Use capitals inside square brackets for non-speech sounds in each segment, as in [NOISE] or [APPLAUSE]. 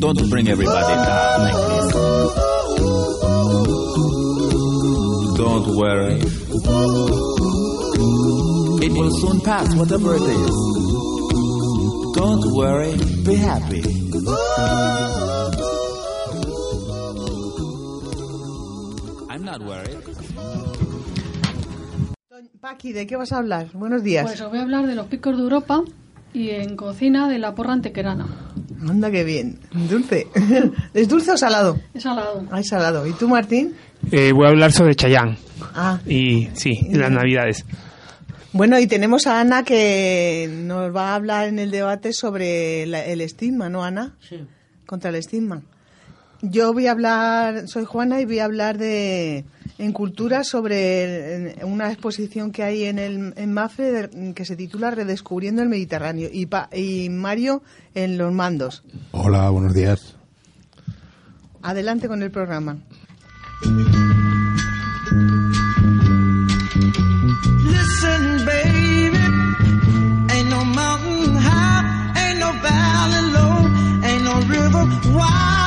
Don't bring everybody down like this. Don't worry. It will soon pass, whatever it is. Don't worry, be happy. I'm not worried. Paqui, ¿de qué vas a hablar? Buenos días. Pues os voy a hablar de los picos de Europa y en cocina de la porra antequerana. Anda, qué bien. Dulce. [LAUGHS] ¿Es dulce o salado? Es salado. Ah, es salado. ¿Y tú, Martín? Eh, voy a hablar sobre Chayán. Ah. Y sí, las navidades. Bueno, y tenemos a Ana que nos va a hablar en el debate sobre la- el estigma, ¿no, Ana? Sí. Contra el estigma. Yo voy a hablar, soy Juana y voy a hablar de en cultura sobre una exposición que hay en el en Mafre de- que se titula Redescubriendo el Mediterráneo y, Pa- y Mario en los mandos. Hola, buenos días. Adelante con el programa. Listen, baby, ain't no mountain high, ain't no valley low, ain't no river wide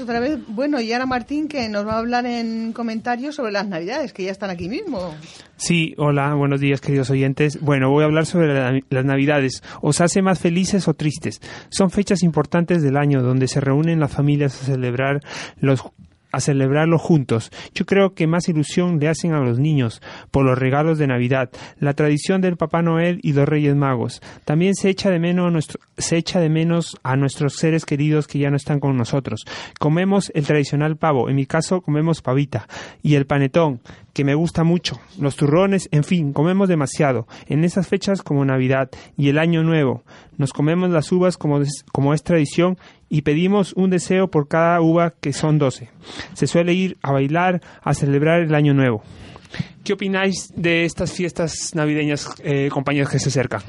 otra vez. Bueno, y ahora Martín que nos va a hablar en comentarios sobre las Navidades, que ya están aquí mismo. Sí, hola, buenos días queridos oyentes. Bueno, voy a hablar sobre la- las Navidades. ¿Os hace más felices o tristes? Son fechas importantes del año donde se reúnen las familias a celebrar los a celebrarlo juntos. Yo creo que más ilusión le hacen a los niños por los regalos de Navidad, la tradición del Papá Noel y los Reyes Magos. También se echa de menos a nuestro- se echa de menos a nuestros seres queridos que ya no están con nosotros. Comemos el tradicional pavo, en mi caso comemos pavita y el panetón, que me gusta mucho, los turrones, en fin, comemos demasiado. En esas fechas como Navidad y el Año Nuevo, nos comemos las uvas como es, como es tradición y pedimos un deseo por cada uva que son doce. Se suele ir a bailar, a celebrar el Año Nuevo. ¿Qué opináis de estas fiestas navideñas, eh, compañeros que se acercan?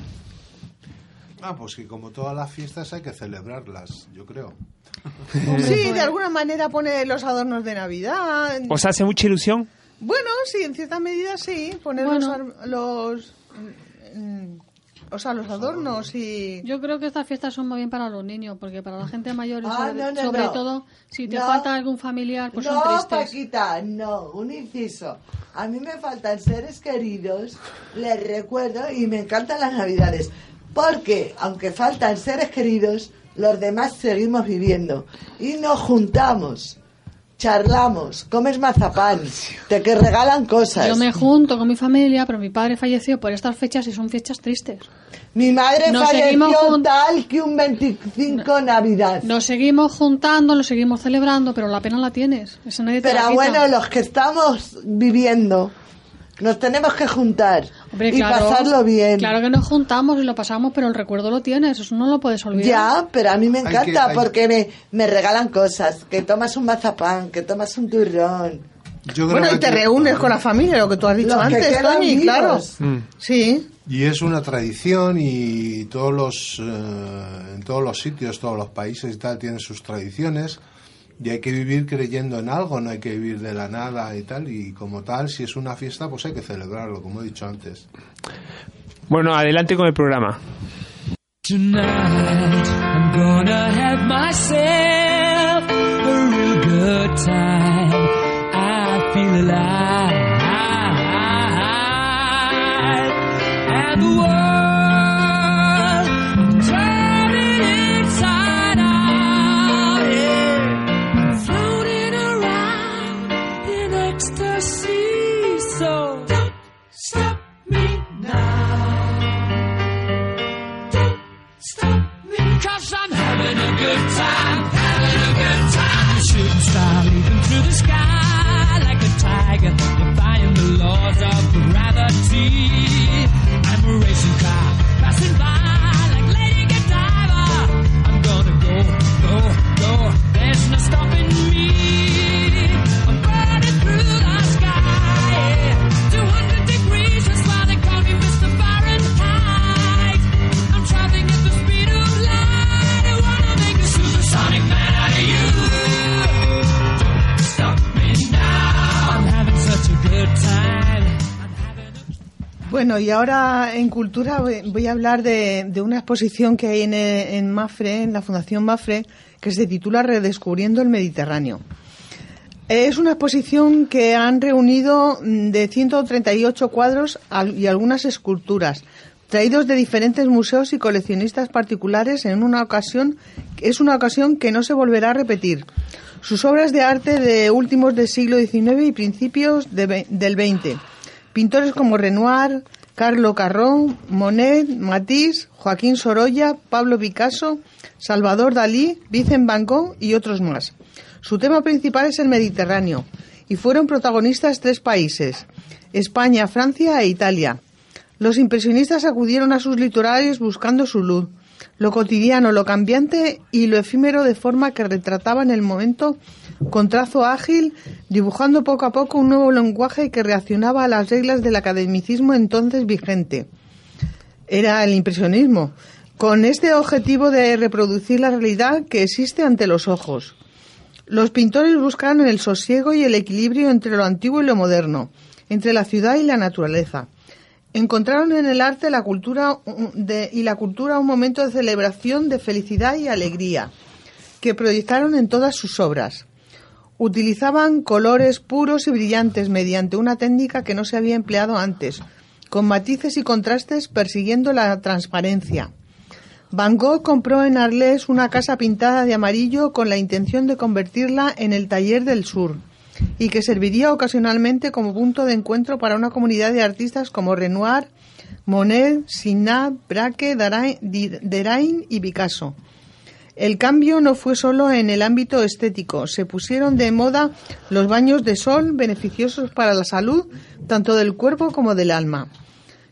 Ah, pues que como todas las fiestas hay que celebrarlas, yo creo. Sí, de alguna manera pone los adornos de Navidad. ¿Os hace mucha ilusión? Bueno, sí, en cierta medida sí, poner Bueno. los, ar- los, mm, o sea, los adornos y... Yo creo que estas fiestas son más bien para los niños, porque para la gente mayor Ah, sobre, no, no, sobre no. todo si te No. falta algún familiar, pues son no, tristes. Paquita, no, un inciso. A mí me faltan seres queridos, les recuerdo y me encantan las navidades. Porque, aunque faltan seres queridos, los demás seguimos viviendo. Y nos juntamos, charlamos, comes mazapán, te que regalan cosas. Yo me junto con mi familia, pero mi padre falleció por estas fechas y son fechas tristes. Mi madre Nos falleció tal que un 25 Navidad. Nos seguimos juntando, lo seguimos celebrando, pero la pena la tienes. Eso nadie te la Pero bueno, los que estamos viviendo, nos tenemos que juntar Hombre, y claro, pasarlo bien. Claro que nos juntamos y lo pasamos, pero el recuerdo lo tienes, eso no lo puedes olvidar. Ya, pero a mí me Hay encanta que- hay- porque me, me regalan cosas, que tomas un mazapán, que tomas un turrón. Yo creo Bueno, que y te reúnes con la familia, lo que tú has dicho Los antes, Tony, claro. Mm. Sí. Y es una tradición y todos los eh, en todos los sitios, todos los países y tal tienen sus tradiciones y hay que vivir creyendo en algo, no hay que vivir de la nada y tal y como tal, si es una fiesta, pues hay que celebrarlo, como he dicho antes. Bueno, adelante con el programa. Tonight, I'm gonna have myself a real good time. I feel alive. Y ahora en Cultura voy a hablar de, una exposición que hay en, en Mafre, en la Fundación Mafre, que se titula Redescubriendo el Mediterráneo. Es una exposición que han reunido mm, de 138 cuadros y algunas esculturas, traídos de diferentes museos y coleccionistas particulares en una ocasión, es una ocasión que no se volverá a repetir. Sus obras de arte de últimos del siglo XIX y principios del XX. Pintores como Renoir, Carlo Carrón, Monet, Matisse, Joaquín Sorolla, Pablo Picasso, Salvador Dalí, Vincent Van Gogh y otros más. Su tema principal es el Mediterráneo y fueron protagonistas tres países, España, Francia e Italia. Los impresionistas acudieron a sus litorales buscando su luz, lo cotidiano, lo cambiante y lo efímero de forma que retrataban el momento con trazo ágil, dibujando poco a poco un nuevo lenguaje que reaccionaba a las reglas del academicismo entonces vigente. Era el impresionismo, con este objetivo de reproducir la realidad que existe ante los ojos. Los pintores buscaron el sosiego y el equilibrio entre lo antiguo y lo moderno, entre la ciudad y la naturaleza. Encontraron en el arte la cultura de- y la cultura un momento de celebración, de felicidad y alegría. que proyectaron en todas sus obras. Utilizaban colores puros y brillantes mediante una técnica que no se había empleado antes, con matices y contrastes persiguiendo la transparencia. Van Gogh compró en Arles una casa pintada de amarillo con la intención de convertirla en el taller del sur y que serviría ocasionalmente como punto de encuentro para una comunidad de artistas como Renoir, Monet, Signat, Braque, Derain y Picasso. El cambio no fue solo en el ámbito estético, se pusieron de moda los baños de sol beneficiosos para la salud tanto del cuerpo como del alma.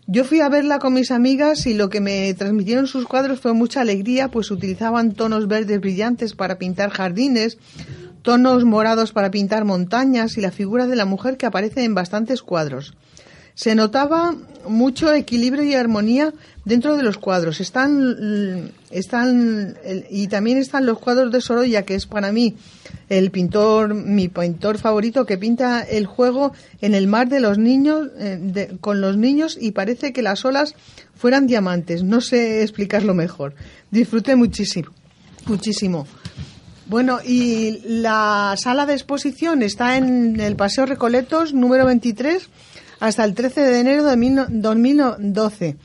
Yo fui a verla con mis amigas y lo que me transmitieron sus cuadros fue mucha alegría, pues utilizaban tonos verdes brillantes para pintar jardines, tonos morados para pintar montañas y la figura de la mujer que aparece en bastantes cuadros. Se notaba mucho equilibrio y armonía dentro de los cuadros. Están, están el- y también están los cuadros de Sorolla, que es para mí el pintor, mi pintor favorito, que pinta el juego en el mar de los niños, eh, de- con los niños y parece que las olas fueran diamantes. No sé explicarlo mejor. Disfruté muchísimo, muchísimo. Bueno, y la sala de exposición está en el Paseo Recoletos, número 23, hasta el 13 de enero de mil no- 2012.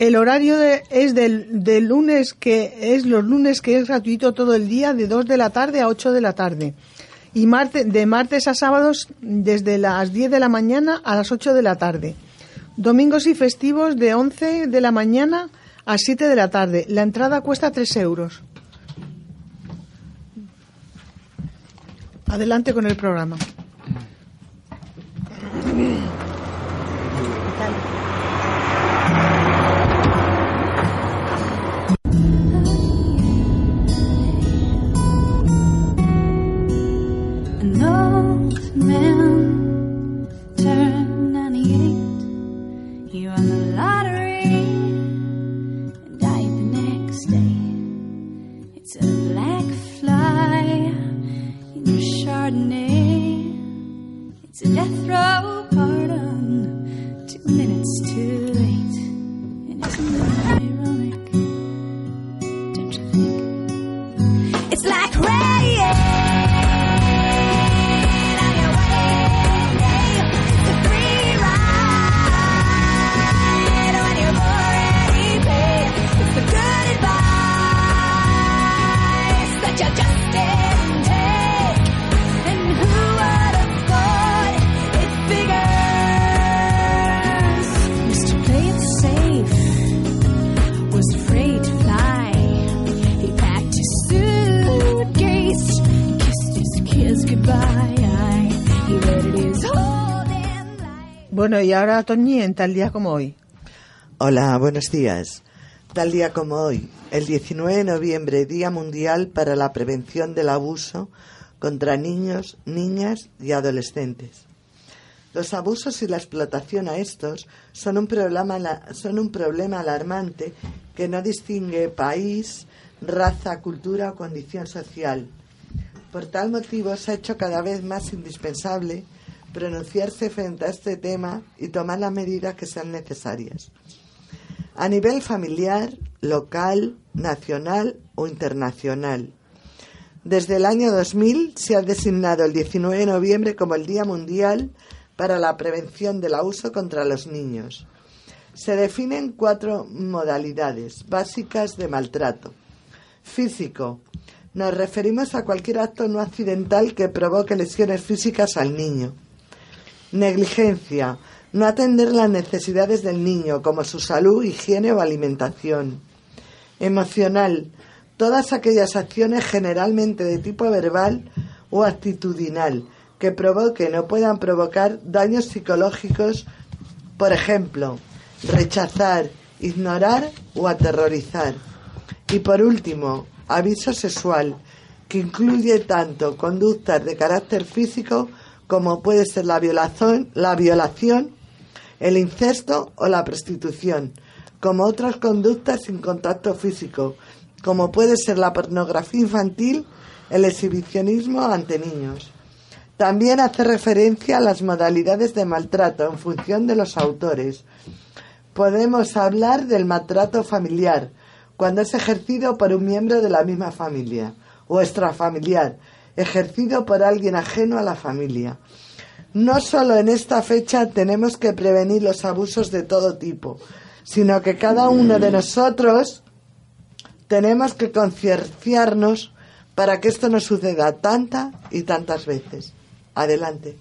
El horario es del, lunes, que es los lunes, que es gratuito todo el día, de 2 de la tarde a 8 de la tarde. Y de martes a sábados, desde las 10 de la mañana a las 8 de la tarde. Domingos y festivos, de 11 de la mañana a 7 de la tarde. La entrada cuesta 3 euros. Adelante con el programa. 嗯 ahora, Toñi, en tal día como hoy. Hola, buenos días. Tal día como hoy, el 19 de noviembre, Día Mundial para la Prevención del Abuso contra Niños, Niñas y Adolescentes. Los abusos y la explotación a estos son un problema, son un problema alarmante que no distingue país, raza, cultura o condición social. Por tal motivo se ha hecho cada vez más indispensable pronunciarse frente a este tema y tomar las medidas que sean necesarias. A nivel familiar, local, nacional o internacional. Desde el año 2000 se ha designado el 19 de noviembre como el Día Mundial para la Prevención del Abuso contra los Niños. Se definen cuatro modalidades básicas de maltrato. Físico. Nos referimos a cualquier acto no accidental que provoque lesiones físicas al niño. Negligencia. No atender las necesidades del niño, como su salud, higiene o alimentación. Emocional. Todas aquellas acciones generalmente de tipo verbal o actitudinal que provoquen o puedan provocar daños psicológicos, por ejemplo, rechazar, ignorar o aterrorizar. Y por último, aviso sexual, que incluye tanto conductas de carácter físico como puede ser la violación, la violación, el incesto o la prostitución, como otras conductas sin contacto físico, como puede ser la pornografía infantil, el exhibicionismo ante niños. También hace referencia a las modalidades de maltrato en función de los autores. Podemos hablar del maltrato familiar, cuando es ejercido por un miembro de la misma familia, o extrafamiliar, ejercido por alguien ajeno a la familia. No solo en esta fecha tenemos que prevenir los abusos de todo tipo, sino que cada uno de nosotros tenemos que concienciarnos para que esto no suceda tanta y tantas veces. Adelante.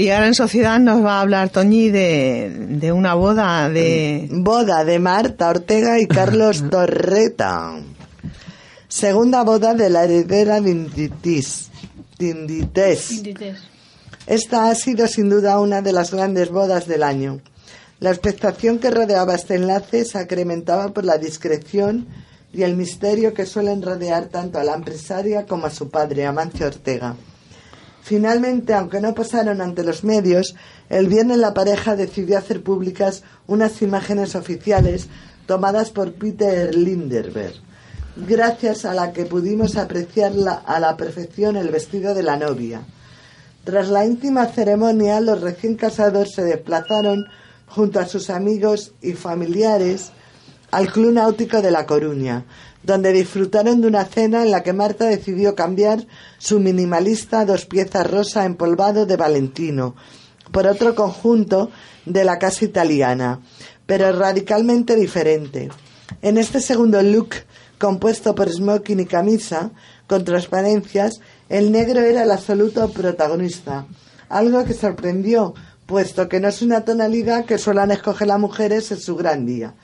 Y ahora en sociedad nos va a hablar Toñi de, de una boda de... Boda de Marta Ortega y Carlos [LAUGHS] Torreta. Segunda boda de la heredera de Inditis. Dindites. Indites. Esta ha sido sin duda una de las grandes bodas del año. La expectación que rodeaba este enlace se acrementaba por la discreción y el misterio que suelen rodear tanto a la empresaria como a su padre, Amancio Ortega. Finalmente, aunque no pasaron ante los medios, el viernes la pareja decidió hacer públicas unas imágenes oficiales tomadas por Peter Linderberg, gracias a la que pudimos apreciar a la perfección el vestido de la novia. Tras la íntima ceremonia, los recién casados se desplazaron junto a sus amigos y familiares al Club Náutico de La Coruña, donde disfrutaron de una cena en la que Marta decidió cambiar su minimalista dos piezas rosa empolvado de Valentino por otro conjunto de la casa italiana, pero radicalmente diferente. En este segundo look, compuesto por smoking y camisa, con transparencias, el negro era el absoluto protagonista, algo que sorprendió, puesto que no es una tonalidad que suelen escoger las mujeres en su gran día.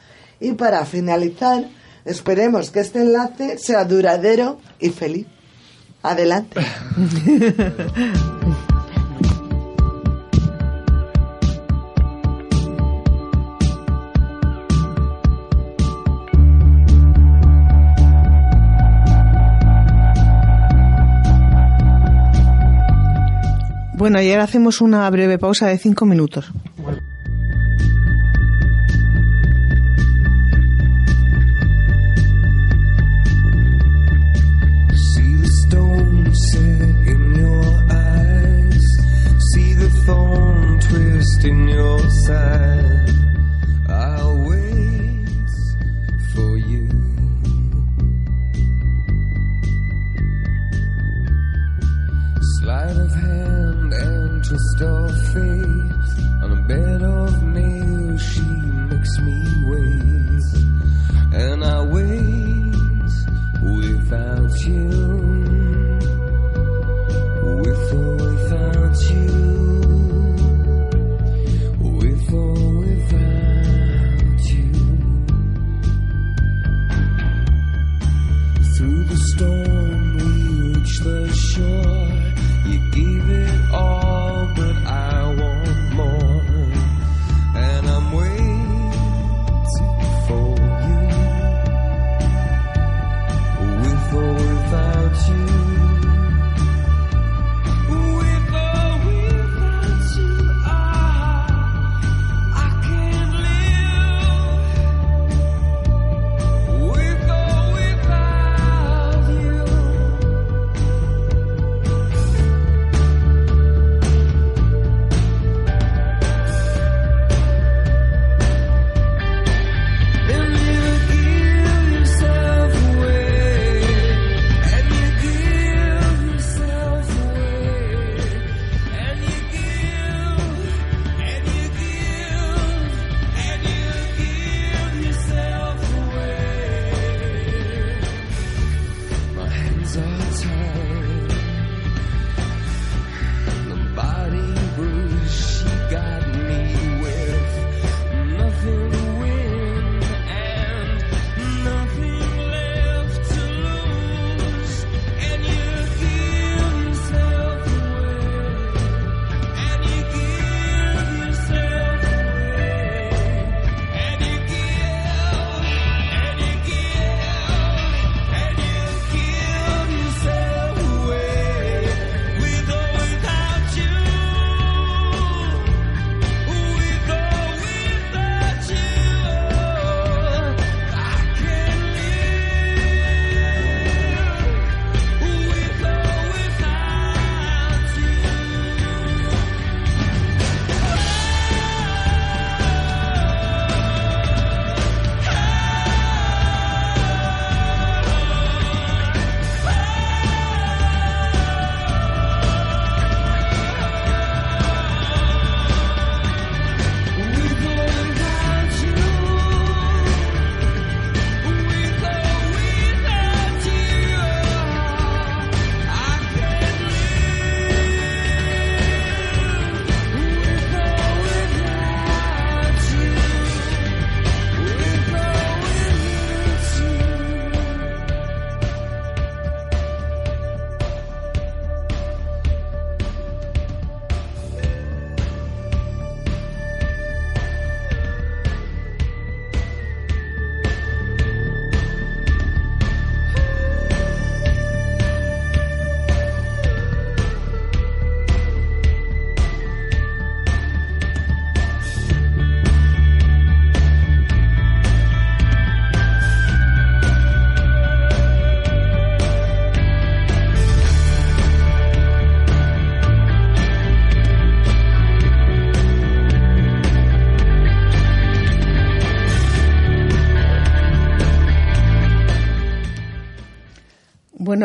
Y para finalizar, esperemos que este enlace sea duradero y feliz. Adelante. Bueno, y ahora hacemos una breve pausa de cinco minutos.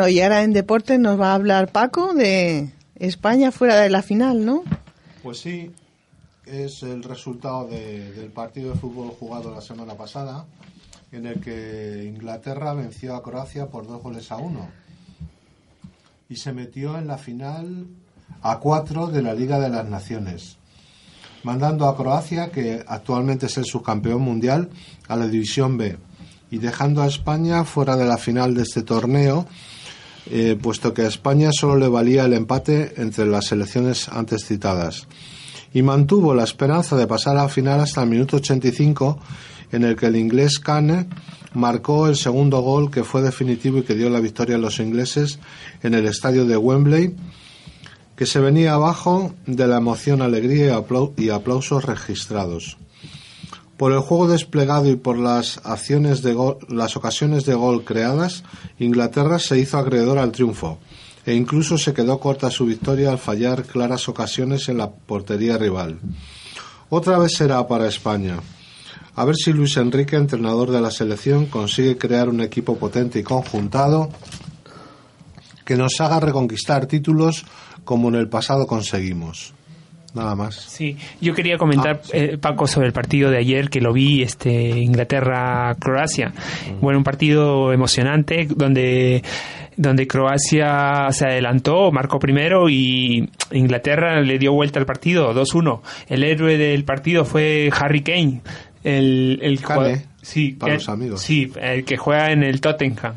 Y ahora en deporte nos va a hablar Paco de España fuera de la final, ¿no? Pues sí, es el resultado de- del partido de fútbol jugado la semana pasada, en el que Inglaterra venció a Croacia por dos goles a uno y se metió en la final a cuatro de la Liga de las Naciones, mandando a Croacia, que actualmente es el subcampeón mundial, a la División B y dejando a España fuera de la final de este torneo, eh, puesto que a España solo le valía el empate entre las selecciones antes citadas. Y mantuvo la esperanza de pasar a la final hasta el minuto 85, en el que el inglés Kane marcó el segundo gol que fue definitivo y que dio la victoria a los ingleses en el estadio de Wembley, que se venía abajo de la emoción, alegría y, aplau- y aplausos registrados. Por el juego desplegado y por las acciones de gol- las ocasiones de gol creadas, Inglaterra se hizo acreedor al triunfo e incluso se quedó corta su victoria al fallar claras ocasiones en la portería rival. Otra vez será para España. A ver si Luis Enrique, entrenador de la selección, consigue crear un equipo potente y conjuntado que nos haga reconquistar títulos como en el pasado conseguimos. Nada más. Sí, yo quería comentar, eh, Paco, sobre el partido de ayer que lo vi, este Inglaterra-Croacia. Bueno, un partido emocionante donde donde Croacia se adelantó, marcó primero y Inglaterra le dio vuelta al partido, 2-1. El héroe del partido fue Harry Kane, el, el jugador- sí, para el- los amigos. Sí, el que juega en el Tottenham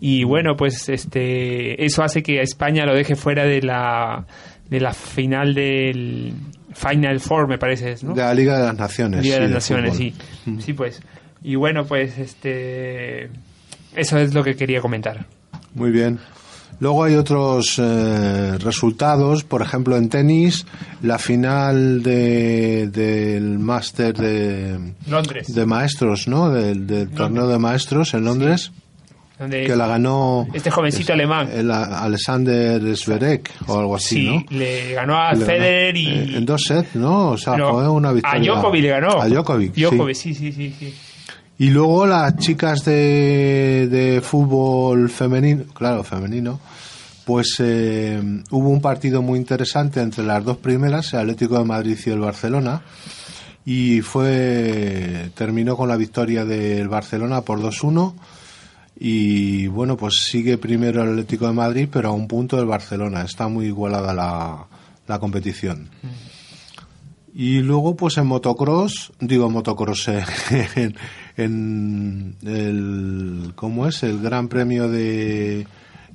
Y bueno, pues este eso hace que a España lo deje fuera de la de la final del Final Four, me parece, ¿no? De la Liga de las Naciones. Liga de las Naciones, sí. Sí, pues. Y bueno, pues este eso es lo que quería comentar. Muy bien. Luego hay otros eh, resultados, por ejemplo en tenis, la final de, del máster de, Londres. de maestros, ¿no? Del, del torneo de maestros en Londres, Donde que la ganó este jovencito alemán. el Alexander Zverev o algo así, Sí, ¿no? le ganó a Le ganó, Federer y eh, en dos sets, ¿no? O sea, fue una victoria. a Djokovic le ganó. A Djokovic. Djokovic, sí, sí, sí, sí. Y luego las chicas de, de fútbol femenino, claro, femenino, pues eh, hubo un partido muy interesante entre las dos primeras, el Atlético de Madrid y el Barcelona, y fue terminó con la victoria del Barcelona por 2-1 y bueno, pues sigue primero el Atlético de Madrid, pero a un punto del Barcelona, está muy igualada la, la competición. Y luego, pues en motocross, digo motocross, eh, en, en el, ¿cómo es? El Gran Premio de,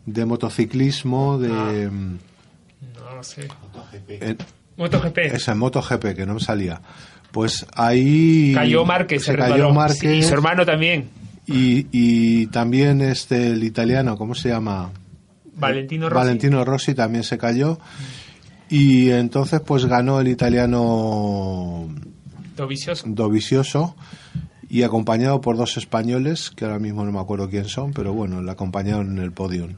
de motociclismo de... No lo sé. en- MotoGP. esa MotoGP, que no me salía. Pues ahí... Cayó Márquez, se se cayó. Márquez. Sí, y su hermano también. Y, y también este, el italiano, ¿cómo se llama? Valentino Rossi. Valentino Rossi también se cayó. Y entonces pues ganó el italiano Dovizioso. Dovizioso y acompañado por dos españoles, que ahora mismo no me acuerdo quién son, pero bueno, le acompañaron en el podio.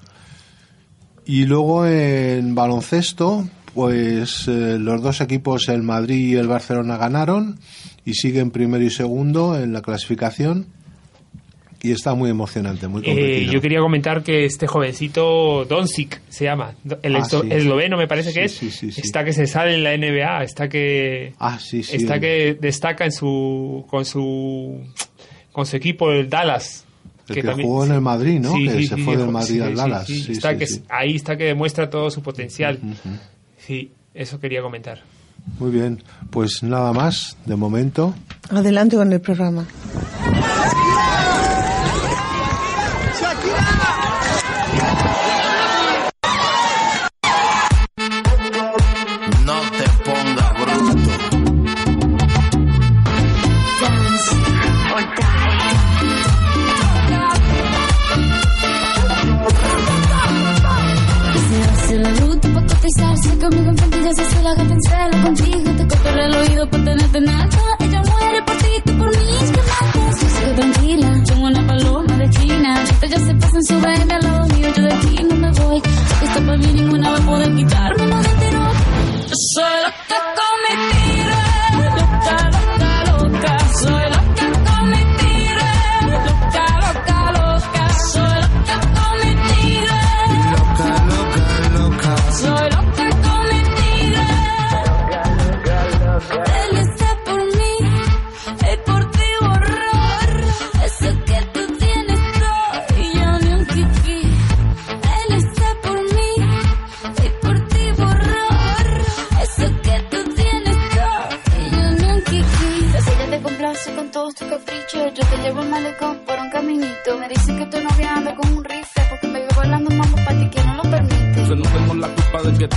Y luego en baloncesto, pues eh, los dos equipos, el Madrid y el Barcelona, ganaron y siguen primero y segundo en la clasificación. Y está muy emocionante, muy Eh, competido. yo quería comentar que este jovencito Doncic se llama, el Ah, esto- sí. esloveno me parece que Sí, es, sí, sí, sí. está que se sale en la NBA, está que Ah, sí, sí. está que destaca en su con su con su equipo el Dallas. El que jugó en el Madrid, ¿no? Que se fue del Madrid al Dallas. Sí, está sí, que sí. ahí está que demuestra todo su potencial. Sí, eso quería comentar. Muy bien, pues nada más de momento. Adelante con el programa. Yo de aquí no me voy. Sé que está para mí, ninguna va a poder quitarme lo de tirón. Yo soy la que con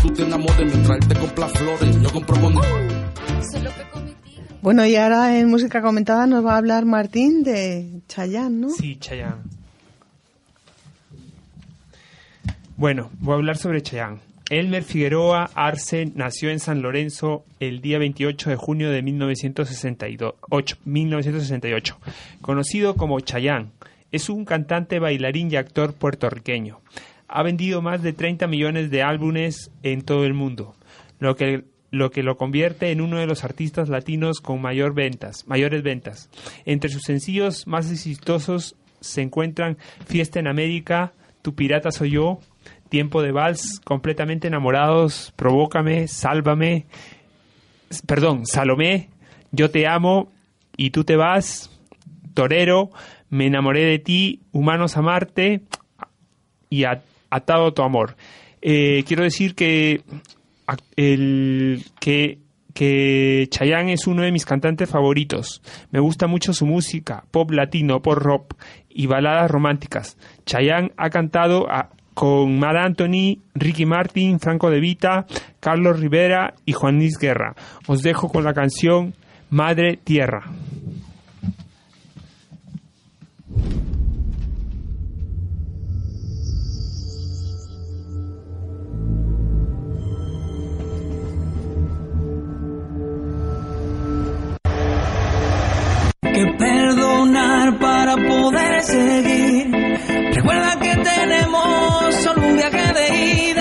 tú te enamores mientras él te compra flores. Yo compro con... Bueno, y ahora en música comentada nos va a hablar Martín de Chayanne, ¿no? Sí, Chayanne. Bueno, voy a hablar sobre Chayanne. Elmer Figueroa Arce nació en San Lorenzo el día 28 de junio de 1968, 1968. Conocido como Chayanne, es un cantante, bailarín y actor puertorriqueño. Ha vendido más de 30 millones de álbumes en todo el mundo, lo que lo que lo convierte en uno de los artistas latinos con mayor ventas, mayores ventas. Entre sus sencillos más exitosos se encuentran Fiesta en América, Tu pirata soy yo, Tiempo de vals, Completamente enamorados, Provócame, Sálvame, perdón, Salomé, Yo te amo y tú te vas, Torero, Me enamoré de ti, Humanos a Marte y a- Atado a tu amor. Eh, quiero decir que el que que Chayanne es uno de mis cantantes favoritos. Me gusta mucho su música, pop latino, pop rock y baladas románticas. Chayanne ha cantado con Mar Anthony, Ricky Martin, Franco De Vita, Carlos Rivera y Juan Luis Guerra. Os dejo con la canción Madre Tierra. Que perdonar para poder seguir. Recuerda que tenemos solo un viaje de ida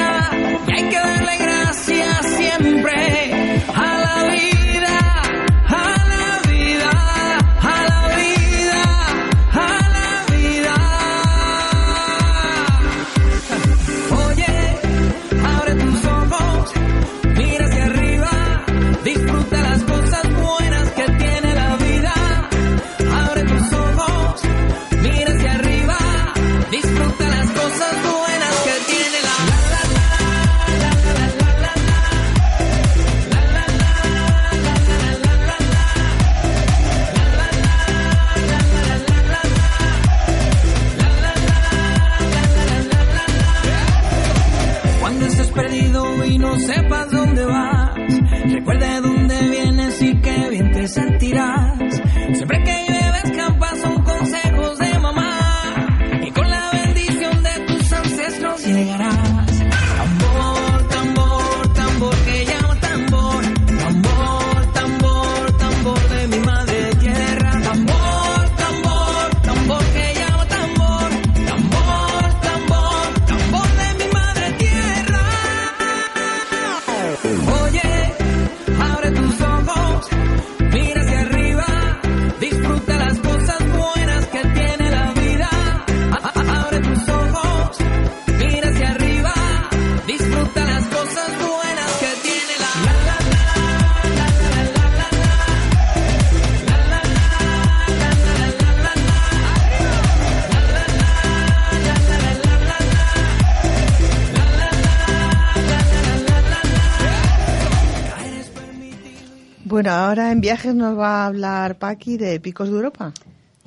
Ahora en viajes nos va a hablar Paqui de Picos de Europa.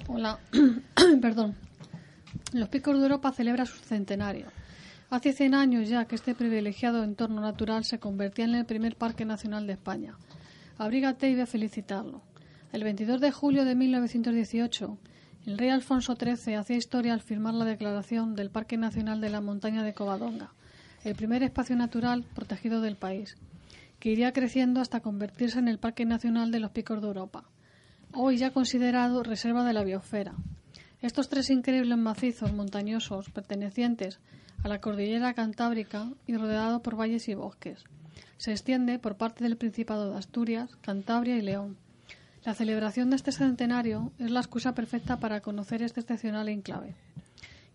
Hola, [CLEARS THROAT] perdón. Los Picos de Europa celebra su centenario. Hace 100 años ya que este privilegiado entorno natural se convertía en el primer parque nacional de España. Abrígate y ve a felicitarlo. El 22 de julio de 1918, el rey Alfonso XIII hacía historia al firmar la declaración del Parque Nacional de la Montaña de Covadonga, el primer espacio natural protegido del país, que iría creciendo hasta convertirse en el Parque Nacional de los Picos de Europa hoy ya considerado reserva de la biosfera. Estos tres increíbles macizos montañosos pertenecientes a la cordillera cantábrica y rodeado por valles y bosques. Se extiende por parte del Principado de Asturias, Cantabria y León. La celebración de este centenario es la excusa perfecta para conocer este excepcional enclave.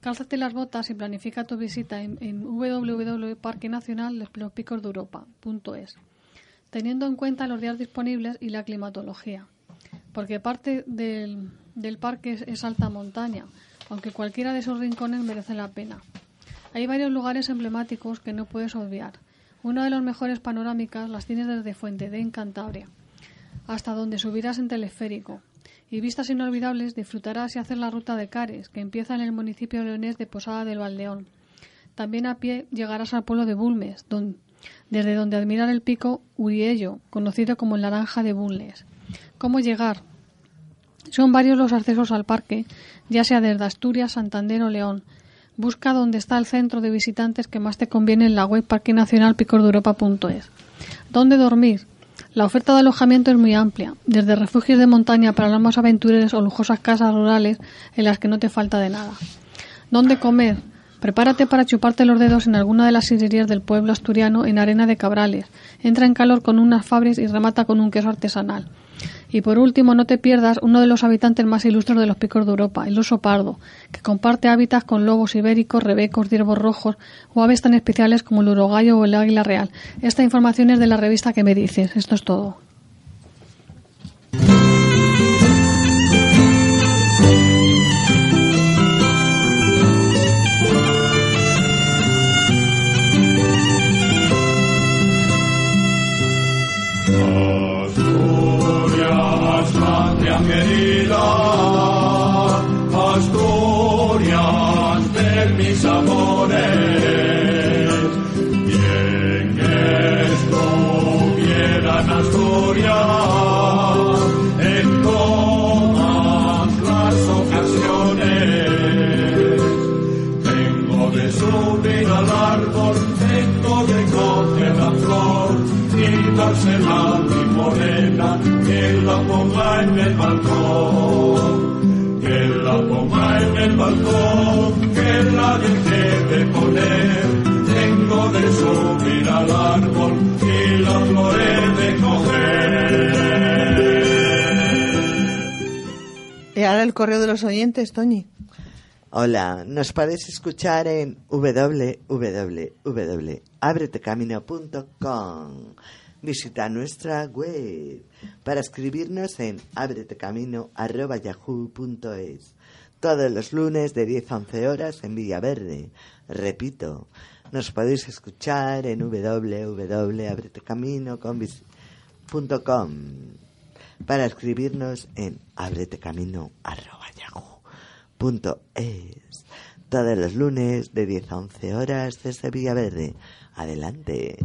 Cálzate las botas y planifica tu visita en, en www.parquenacional.es, teniendo en cuenta los días disponibles y la climatología porque parte del, parque es, alta montaña, aunque cualquiera de esos rincones merece la pena. Hay varios lugares emblemáticos que no puedes obviar. Una de las mejores panorámicas las tienes desde Fuente de Cantabria, hasta donde subirás en teleférico. Y vistas inolvidables disfrutarás y hacer la ruta de Cares, que empieza en el municipio leonés de Posada del Valdeón. También a pie llegarás al pueblo de Bulmes, don- desde donde admirar el pico Uriello, conocido como el Naranja de Bulnes. ¿Cómo llegar? Son varios los accesos al parque, ya sea desde Asturias, Santander o León. Busca dónde está el centro de visitantes que más te conviene en la web parquenacionalpicosdeuropa.es. ¿Dónde dormir? La oferta de alojamiento es muy amplia, desde refugios de montaña para los más aventureros o lujosas casas rurales en las que no te falta de nada. ¿Dónde comer? Prepárate para chuparte los dedos en alguna de las sidrerías del pueblo asturiano en arena de cabrales. Entra en calor con unas fabres y remata con un queso artesanal. Y por último, no te pierdas uno de los habitantes más ilustres de los picos de Europa, el oso pardo, que comparte hábitats con lobos ibéricos, rebecos, ciervos rojos o aves tan especiales como el urogallo o el águila real. Esta información es de la revista que me dices. Esto es todo. Angela, hast la ponga en el balcón, que la ponga en el balcón, que la deje de poner. Tengo de subir al árbol y la flor he de coger. Y ahora el correo de los oyentes, Toñi. Hola, nos podéis escuchar en www.abretecamino.com. Visita nuestra web para escribirnos en abretecamino.yahoo.es. Todos los lunes de 10 a 11 horas en Villaverde. Repito, nos podéis escuchar en www.abretecamino.com para escribirnos en abretecamino.yahoo.es. Todos los lunes de 10 a 11 horas desde Villaverde. Adelante.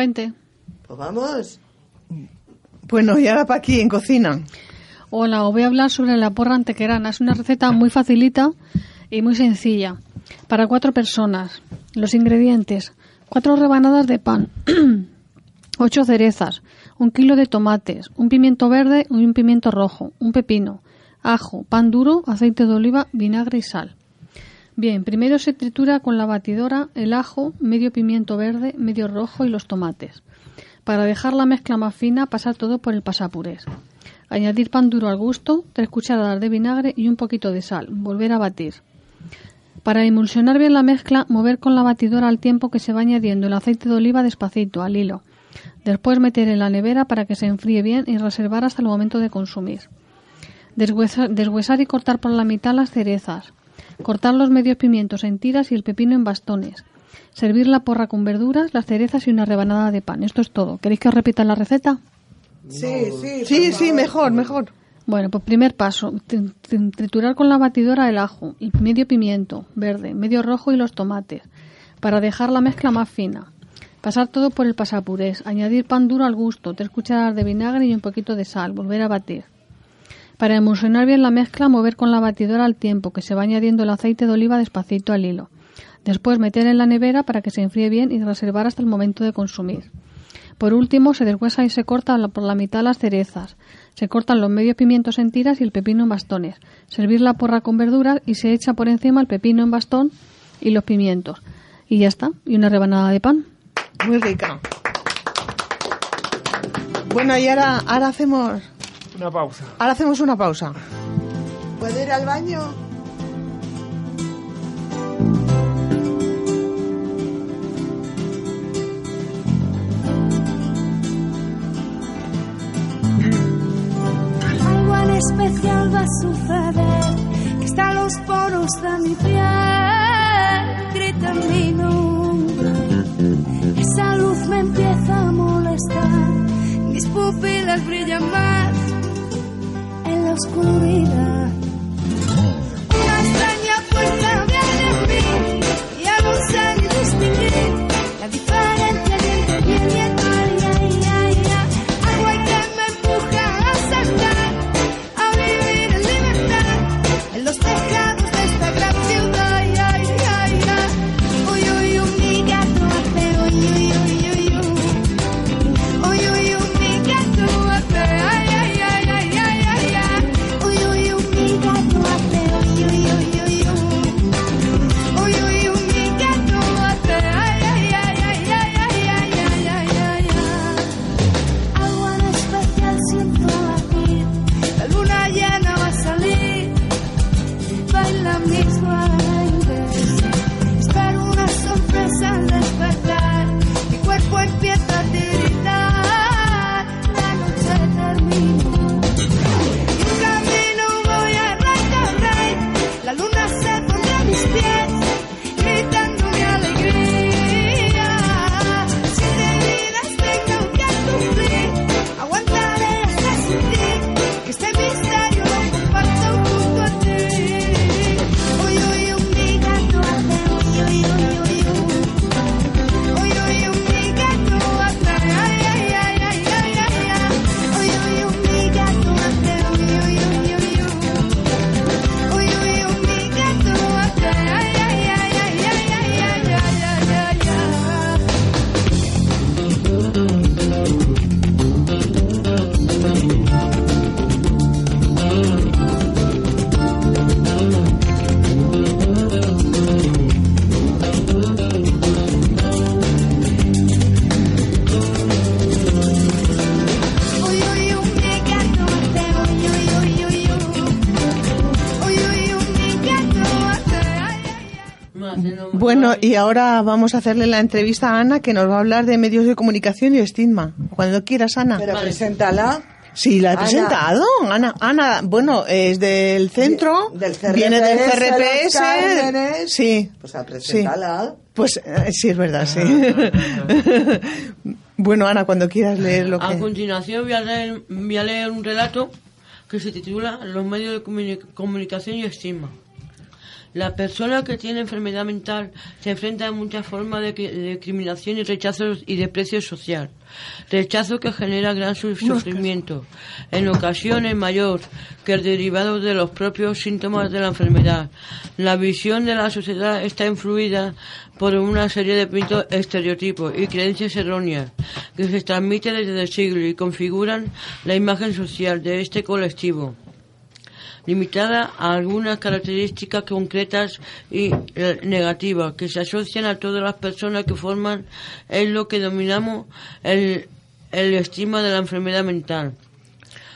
20. Pues vamos. Bueno, y ahora para aquí, en cocina. Hola, os voy a hablar sobre la porra antequerana. Es una receta muy facilita y muy sencilla. Para cuatro personas. Los ingredientes. Cuatro rebanadas de pan. [CLEARS THROAT] ocho cerezas. Un kilo de tomates. Un pimiento verde y un pimiento rojo. Un pepino. Ajo, pan duro, aceite de oliva, vinagre y sal. Bien, primero se tritura con la batidora el ajo, medio pimiento verde, medio rojo y los tomates. Para dejar la mezcla más fina, pasar todo por el pasapurés. Añadir pan duro al gusto, tres cucharadas de vinagre y un poquito de sal. Volver a batir. Para emulsionar bien la mezcla, mover con la batidora al tiempo que se va añadiendo el aceite de oliva despacito, al hilo. Después meter en la nevera para que se enfríe bien y reservar hasta el momento de consumir. Deshuesar, deshuesar y cortar por la mitad las cerezas. Cortar los medios pimientos en tiras y el pepino en bastones. Servir la porra con verduras, las cerezas y una rebanada de pan. Esto es todo. ¿Queréis que os repita la receta? Sí, sí. Sí, sí, mejor, mejor. Bueno, pues primer paso, tri- tri- triturar con la batidora el ajo, el medio pimiento verde, medio rojo y los tomates, para dejar la mezcla más fina. Pasar todo por el pasapurés, añadir pan duro al gusto, tres cucharadas de vinagre y un poquito de sal, volver a batir. Para emulsionar bien la mezcla, mover con la batidora al tiempo que se va añadiendo el aceite de oliva despacito al hilo. Después meter en la nevera para que se enfríe bien y reservar hasta el momento de consumir. Por último, se deshuesa y se corta por la mitad las cerezas. Se cortan los medios pimientos en tiras y el pepino en bastones. Servir la porra con verduras y se echa por encima el pepino en bastón y los pimientos. Y ya está. Y una rebanada de pan. Muy rica. Bueno, y ahora, ahora hacemos Una pausa. ahora hacemos una pausa. ¿Puedo ir al baño? Algo en especial va a suceder, que están los poros de mi piel, grita mi nombre. Esa luz me empieza a molestar, mis pupilas brillan más en la oscuridad. Una extraña fuerza viene en mí, ya no sé distinguir la diferencia ahora vamos a hacerle la entrevista a Ana, que nos va a hablar de medios de comunicación y estigma. Cuando quieras, Ana. Pero preséntala. Sí, la he Ana. presentado. Ana, Ana, bueno, es del centro, Del CRPS, viene del CRPS. Cármenes. Sí. Pues a presentarla. Pues eh, sí, es verdad, sí. [LAUGHS] bueno, Ana, cuando quieras leer lo A que... continuación voy a, leer, voy a leer un relato que se titula Los medios de comuni- comunicación y estigma. La persona que tiene enfermedad mental se enfrenta a muchas formas de, de discriminación y rechazo y desprecio social. Rechazo que genera gran su- sufrimiento, en ocasiones mayor que el derivado de los propios síntomas de la enfermedad. La visión de la sociedad está influida por una serie de mitos, estereotipos y creencias erróneas que se transmiten desde siglos y configuran la imagen social de este colectivo limitada a algunas características concretas y eh, negativas que se asocian a todas las personas que forman en lo que dominamos el, el estigma de la enfermedad mental.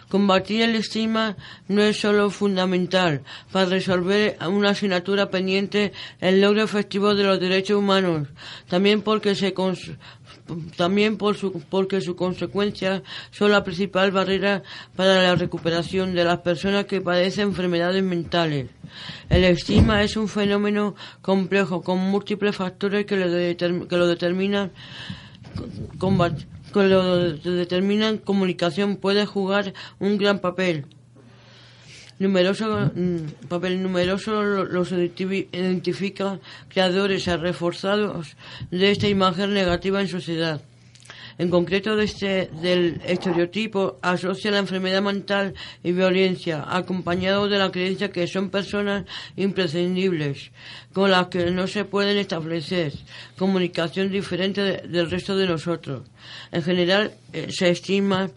Combatir el estigma no es solo fundamental para resolver una asignatura pendiente el logro efectivo de los derechos humanos, también porque se también por su, porque sus consecuencias son la principal barrera para la recuperación de las personas que padecen enfermedades mentales. El estigma es un fenómeno complejo con múltiples factores que que lo determinan que lo determinan comunicación puede jugar un gran papel numeroso mm, papel numeroso lo- los identifi- identifica creadores reforzados de esta imagen negativa en sociedad En concreto, de este, del estereotipo asocia la enfermedad mental y violencia, acompañado de la creencia que son personas imprescindibles, con las que no se pueden establecer comunicación diferente de- del resto de nosotros. En general, eh, se estima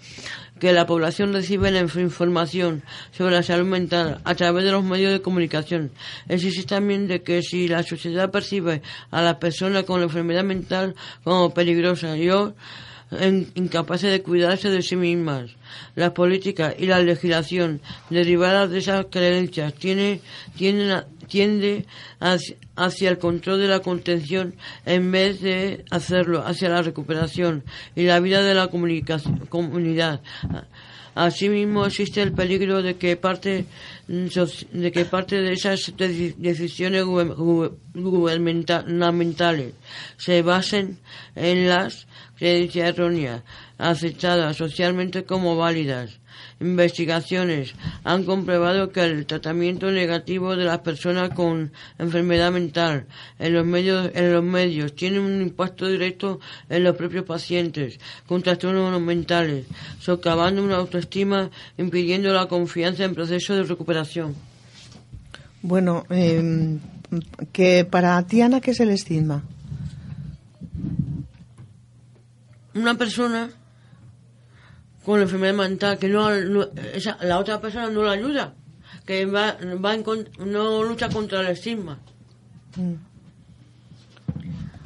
que la población recibe la inf- información sobre la salud mental a través de los medios de comunicación. Existe también de que si la sociedad percibe a las personas con la enfermedad mental como peligrosas y incapaces de cuidarse de sí mismas, las políticas y la legislación derivadas de esas creencias tiene, tienden a- tiende hacia, el control de la contención en vez de hacerlo hacia la recuperación y la vida de la comunidad. Asimismo, existe el peligro de que parte mm, de que parte de esas deci- decisiones guber- gu- gubernamentales se basen en las creencias erróneas aceptadas socialmente como válidas. Investigaciones han comprobado que el tratamiento negativo de las personas con enfermedad mental en los medios, en los medios tiene un impacto directo en los propios pacientes con trastornos mentales, socavando una autoestima, impidiendo la confianza en procesos de recuperación. Bueno, eh, que para ti, Ana, ¿qué es el estigma? Una persona con enfermedad mental que no, no- esa- la otra persona no la ayuda, que va, va en con- no lucha contra el estigma.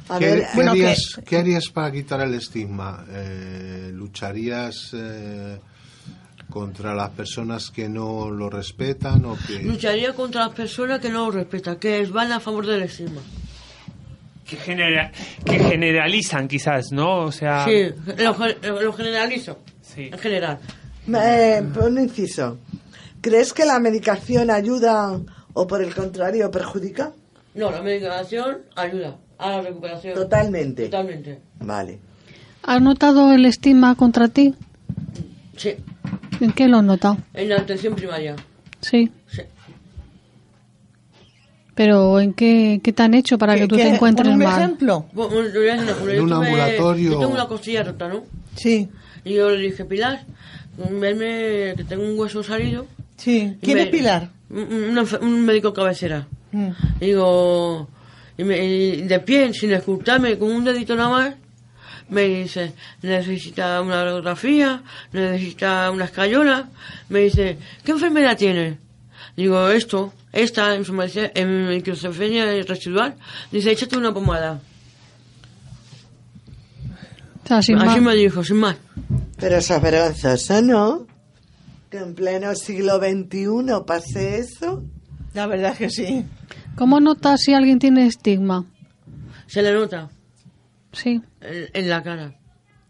A ¿Qué, ver, qué bueno, harías, qué harías para quitar el estigma? Eh, ¿Lucharías eh, contra las personas que no lo respetan o que Lucharía contra las personas que no lo respetan, que van a favor del estigma. Que, genera- que generalizan quizás, ¿no? O sea... Sí, lo generalizo. En general. Eh, un inciso. ¿Crees que la medicación ayuda o por el contrario perjudica? No, la medicación ayuda a la recuperación. Totalmente. Totalmente. Vale. ¿Has notado el estigma contra ti? Sí, ¿En qué lo has notado? en la atención primaria. Sí. Sí. Pero ¿en qué, qué te han hecho para que tú te encuentres un mal? ejemplo. Bueno, decir una cosa, En yo un tuve- ambulatorio. Yo tengo una costilla rota, ¿no? Sí. Y yo le dije, Pilar, verme que tengo un hueso salido. Sí. ¿Quién me- es Pilar? Un, médico cabecera. Mm. Y digo, y, me- y de pie, sin escultarme, con un dedito nada más, me dice, necesita una radiografía, necesita una escayola. Me dice, ¿qué enfermedad tiene? Digo, esto, esta, en, en microcefenia residual. Dice, échate una pomada. Sea, sin Así más. me dijo, sin más. Pero eso es vergonzoso, ¿no? Que en pleno siglo XXI pase eso. La verdad es que sí. ¿Cómo notas si alguien tiene estigma? Se le nota Sí. en, en la cara.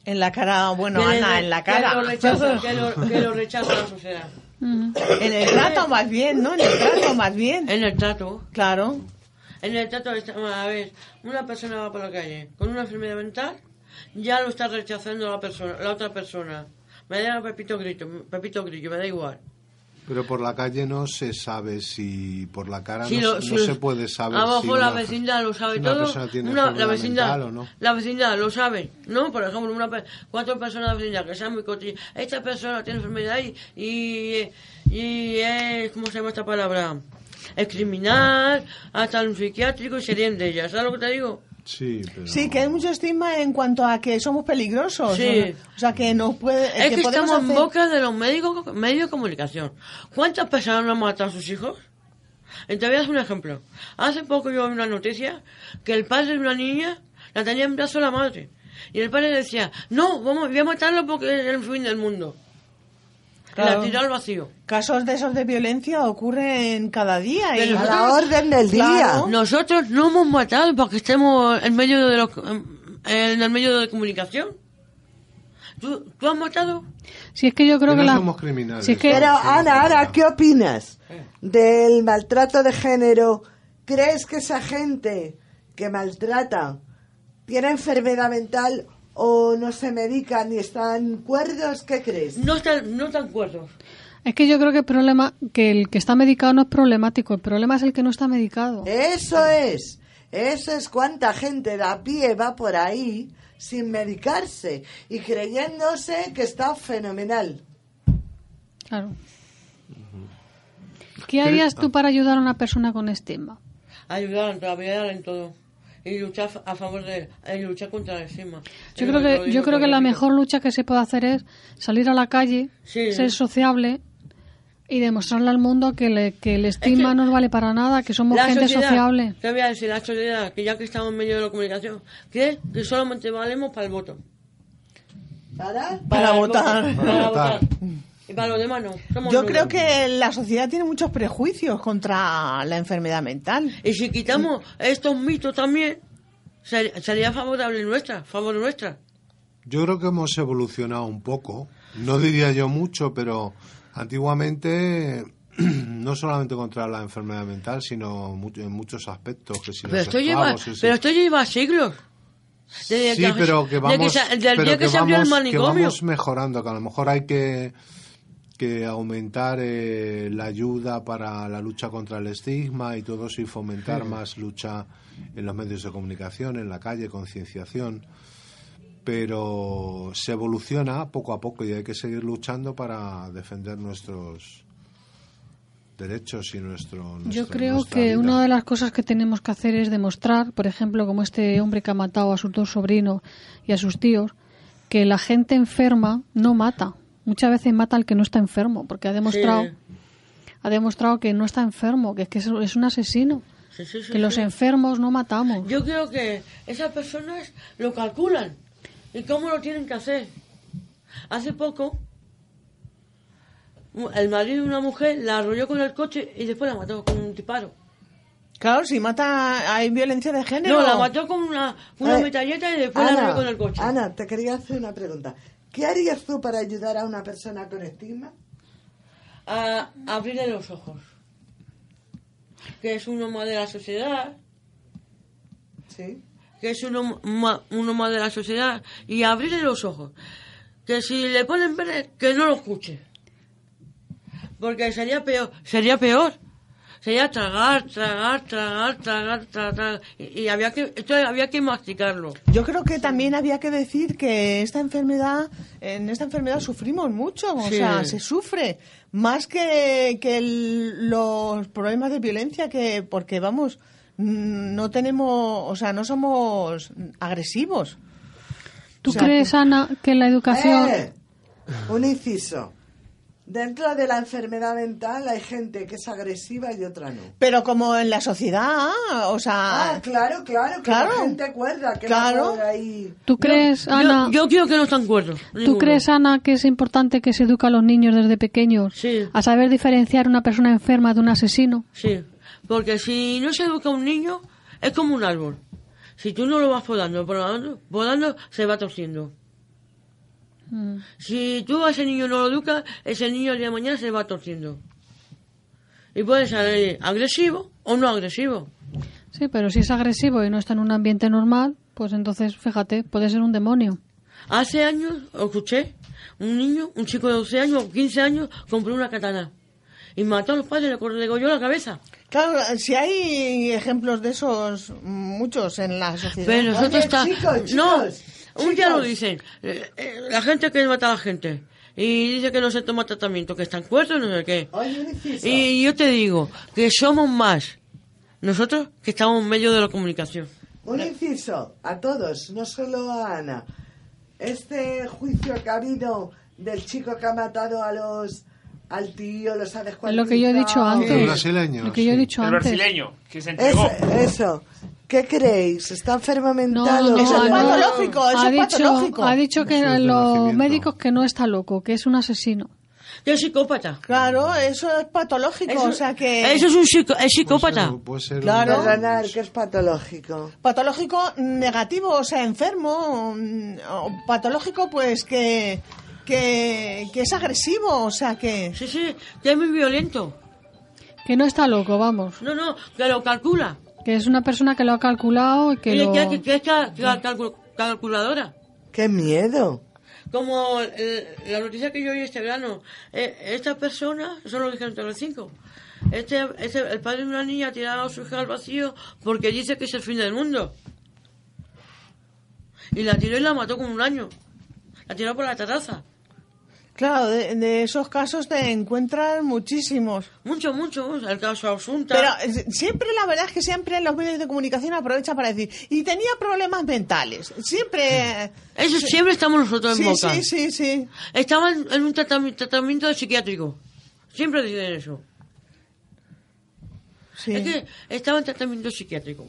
En la cara, bueno, Que le- Ana, en la Que cara. lo rechaza, que lo, que lo rechaza la sociedad. Ujú. En el trato más bien, ¿no? En el trato más bien. En el trato. Claro. En el trato, está- a ver, una persona va por la calle con una enfermedad mental, ya lo está rechazando la persona, la otra persona. Me da Pepito Grillo, Pepito Grillo, me da igual. Pero por la calle no se sabe si por la cara Si no, lo- se- si no lo- se puede saber Abajo si la una- vecindad lo sabe si todo. tiene Una- la vecindad, mental o no. la vecindad lo sabe, ¿no? Por ejemplo, una, cuatro personas de la vecindad que sean muy cotidianas. Esta persona tiene enfermedad y, y, y es, ¿cómo se llama esta palabra? Es criminal, hasta un psiquiátrico y serían de ellas. ¿Sabes lo que te digo? Sí, pero... Sí, que hay mucho estigma en cuanto a que somos peligrosos. Sí. O sea, que nos puede. Es que, estamos en hacer- boca de los médicos, medios de comunicación. ¿Cuántas personas no han matado a sus hijos? Y te voy a dar un ejemplo. Hace poco yo vi una noticia que el padre de una niña la tenía en brazo la madre. Y el padre decía, no, vamos, voy a matarlo porque es el fin del mundo. Claro. la tiró al vacío. Casos de esos de violencia ocurren cada día. Y... A la orden del día. Nosotros no hemos matado porque estemos en medio de los, en el medio de comunicación. ¿Tú, ¿Tú has matado? Si es que yo creo Que que no la... somos criminales. Si es que... Pero Ana, Ana, ¿qué opinas del maltrato de género? ¿Crees que esa gente que maltrata tiene enfermedad mental o no se medican ni están cuerdos? ¿Qué crees? No están, no están cuerdos. Es que yo creo que el problema, que el que está medicado no es problemático, el problema es el que no está medicado. Eso es. Eso es cuánta gente de a pie va por ahí sin medicarse y creyéndose que está fenomenal. Claro. ¿Qué harías tú para ayudar a una persona con estigma? Ayudar, apoyar en todo. Y luchar a favor de y luchar contra el estigma. Yo Es creo que yo creo que la mejor lucha que se puede hacer es salir a la calle, Sí. ser sociable y demostrarle al mundo que, le- que el estigma no nos vale para nada, que somos La gente sociedad, sociable. Te voy a decir, la sociedad, que ya que estamos en medio de la comunicación, cree que solamente valemos para el voto. ¿Para? Para el votar. voto, Para Para votar. votar. Y para los demás no. Somos Yo creo que la sociedad tiene muchos prejuicios contra la enfermedad mental. Y si quitamos estos mitos también, ser- sería favorable nuestra, favor nuestra. Yo creo que hemos evolucionado un poco, no diría yo mucho, pero antiguamente [CLEARS THROAT] no solamente contra la enfermedad mental, sino en muchos aspectos, que si Pero esto lleva, pero esto lleva siglos. Desde sí, pero que del pero día que, que se abrió el vamos- que manicomio. vamos mejorando, que a lo mejor hay que que aumentar eh, la ayuda para la lucha contra el estigma y todo eso y fomentar Sí. más lucha en los medios de comunicación, en la calle, concienciación. Pero se evoluciona poco a poco y hay que seguir luchando para defender nuestros derechos y nuestro. Yo creo que vida. una de las cosas que tenemos que hacer es demostrar, por ejemplo, como este hombre que ha matado a sus dos sobrinos y a sus tíos, que la gente enferma no mata. Muchas veces mata al que no está enfermo, porque ha demostrado, Sí. ha demostrado que no está enfermo, que es que es, un asesino. Sí, sí, sí, que los enfermos no matamos. Yo creo que esas personas lo calculan y cómo lo tienen que hacer. Hace poco, el marido de una mujer la arrolló con el coche y después la mató con un disparo. Claro, si mata, hay violencia de género. No, la mató con una, una Eh, metralleta y después la arrolló con el coche. Ana, te quería hacer una pregunta. ¿Qué harías tú para ayudar a una persona con estigma? A abrirle los ojos. Que es uno más de la sociedad. Sí. Que es uno, ma- uno más de la sociedad. Y abrirle los ojos. Que si le ponen pena, que no lo escuche. Porque sería peor. Sería peor. Sería tragar, tragar, tragar, tragar, tragar. Y, y había que, esto había que masticarlo. Yo creo que también había que decir que esta enfermedad, en esta enfermedad sufrimos mucho, o Sí. sea, se sufre más que, que el- los problemas de violencia, que porque vamos, mm, no tenemos, o sea, no somos agresivos. ¿Tú O sea, crees, Ana, que la educación... Eh, un inciso. Dentro de la enfermedad mental hay gente que es agresiva y otra no. Pero como en la sociedad, o sea... Ah, claro, claro, que Claro. la gente cuerda, que Claro. por ahí. ¿Tú crees, Ana? Yo creo que no están cuerdos. ¿Tú crees, Ana, que es importante que se eduque a los niños desde pequeños a saber diferenciar una persona enferma de un asesino? Sí, porque si no se educa un niño, es como un árbol. Si tú no lo vas podando, podando, podando se va torciendo. Si tú a ese niño no lo educas, ese niño el día de mañana se va torciendo. Y puede ser agresivo o no agresivo. Sí, pero si es agresivo y no está en un ambiente normal, pues entonces, fíjate, puede ser un demonio. Hace años, escuché, un niño, un chico de 12 años o 15 años, compró una katana. Y mató a los padres, le le golló la cabeza. Claro, si hay ejemplos de esos, muchos en la sociedad. Pero nosotros Oye, está... chicos, no, chicos, un día lo dicen. eh, eh, la gente que mata a la gente. Y dice que no se toma tratamiento, que están cuerdos, no sé qué. Oye. Y yo te digo que somos más nosotros que estamos en medio de la comunicación. Un inciso a todos, no solo a Ana. Este juicio que ha habido del chico que ha matado a los al tío, los ha lo que yo he dicho antes. El brasileño, Lo que yo he sí. dicho El antes. brasileño, que se Es- entregó. eso. ¿Qué creéis? ¿Está enfermo mental Eso es no? patológico, eso ha es dicho, patológico. ha dicho que Eso los nacimiento. médicos que no está loco, que es un asesino. Que es psicópata. Claro, eso es patológico, Eso- o sea que... Eso es un psico- es psicópata. Puede ser, puede ser un- Claro. Perdonar, que es patológico. Patológico negativo, o sea, enfermo. o patológico, pues que, que, que es agresivo, o sea que... Sí, sí, que es muy violento. Que no está loco, vamos. No, no, que lo calcula. Que es una persona que lo ha calculado y que Y lo... que, que- que es cal- cal- calcu- calculadora. ¡Qué miedo! Como el- la noticia que yo oí este verano, eh, esta persona, eso lo dijeron entre los cinco, este, este, el padre de una niña ha tirado a su hija al vacío porque dice que es el fin del mundo. y la tiró y la mató con un año. La tiró por la terraza. Claro, de, de esos casos te encuentras muchísimos. Mucho, mucho, mucho. El caso Asunta. Pero eh, siempre, la verdad es que siempre los medios de comunicación aprovechan para decir, y tenía problemas mentales. Siempre. Eso siempre estamos nosotros en Sí, boca. sí, sí, sí. Estaba en, un tratami- tratamiento psiquiátrico. Siempre dicen eso. Sí. Es que estaba en tratamiento psiquiátrico.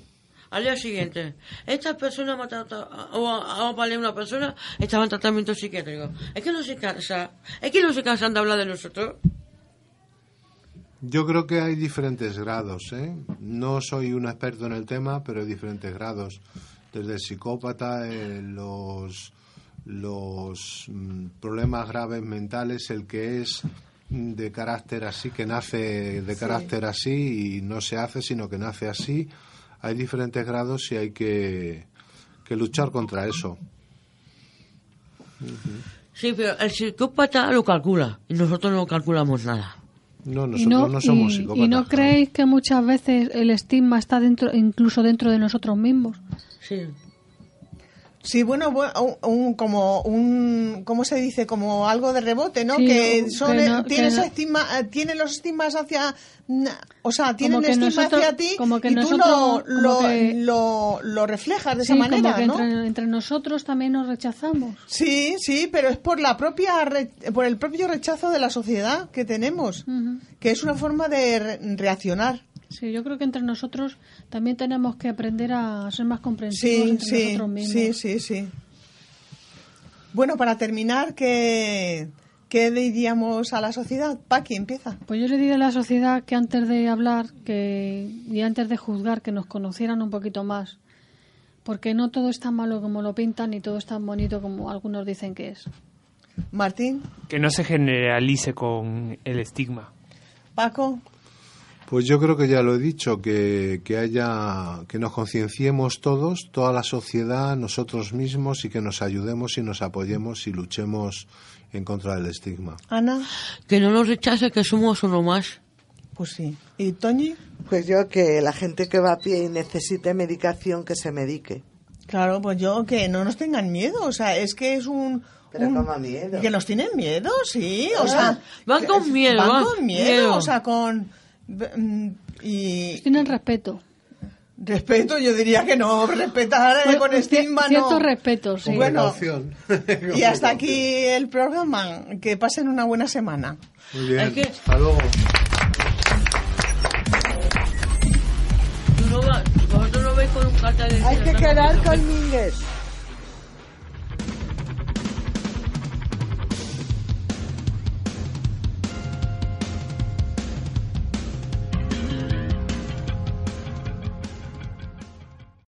Al día siguiente, esta persona ha matado a- o apaleado a una persona, estaba en tratamiento psiquiátrico. Es que no se cansa, es que no se cansan de hablar de nosotros. Yo creo que hay diferentes grados. ¿eh? No soy un experto en el tema, pero hay diferentes grados. Desde el psicópata, eh, los, los mm, problemas graves mentales, el que es de carácter así, que nace de Sí. carácter así y no se hace, sino que nace así. Hay diferentes grados y hay que, que luchar contra eso. Sí, pero el psicópata lo calcula y nosotros no calculamos nada. No, nosotros no, no, somos y- psicópatas. ¿Y no creéis que muchas veces el estigma está dentro, incluso dentro de nosotros mismos? Sí. Sí, bueno, bu- un, un- como un, ¿cómo se dice? Como algo de rebote, ¿no? Sí, que son, eh, no- tienes que no- estigma, eh, tienen los estigmas hacia, mm, o sea, tienen que estigma nosotros- hacia ti como que y tú lo, como lo, que- lo, lo reflejas de Sí, esa manera, como que ¿no? entre, entre nosotros también nos rechazamos. Sí, sí, pero es por la propia, por el propio rechazo de la sociedad que tenemos, que es una forma de re- reaccionar. Sí, yo creo que entre nosotros también tenemos que aprender a ser más comprensivos Sí, entre sí, nosotros mismos. sí, sí, sí. Bueno, para terminar, ¿qué, qué diríamos a la sociedad? Paqui, empieza. Pues yo le diría a la sociedad que antes de hablar que y antes de juzgar que nos conocieran un poquito más, porque no todo es tan malo como lo pintan ni todo es tan bonito como algunos dicen que es. Martín, Que no se generalice con el estigma. Paco, Pues yo creo que ya lo he dicho, que, que haya, que nos concienciemos todos, toda la sociedad, nosotros mismos y que nos ayudemos y nos apoyemos y luchemos en contra del estigma. Ana. Que no nos rechace que somos uno más. Pues sí. ¿Y Toñi? Pues yo que la gente que va a pie y necesite medicación, que se medique. Claro, pues yo que no nos tengan miedo, o sea, es que es un... Pero un- como miedo. Que nos tienen miedo, sí, o Ah, sea... van con miedo, Van van, con miedo, miedo. o sea, con... mm, Y... Tienen respeto. Respeto, yo diría que no, respetar eh, Pues, con estigma cierto no. respeto, sí. Bueno, [LAUGHS] y hasta aquí el programa, que pasen una buena semana. Muy bien. Que- Hasta luego. Tú no vas- vosotros no veis con un cartel de Hay que quedar con Mingues.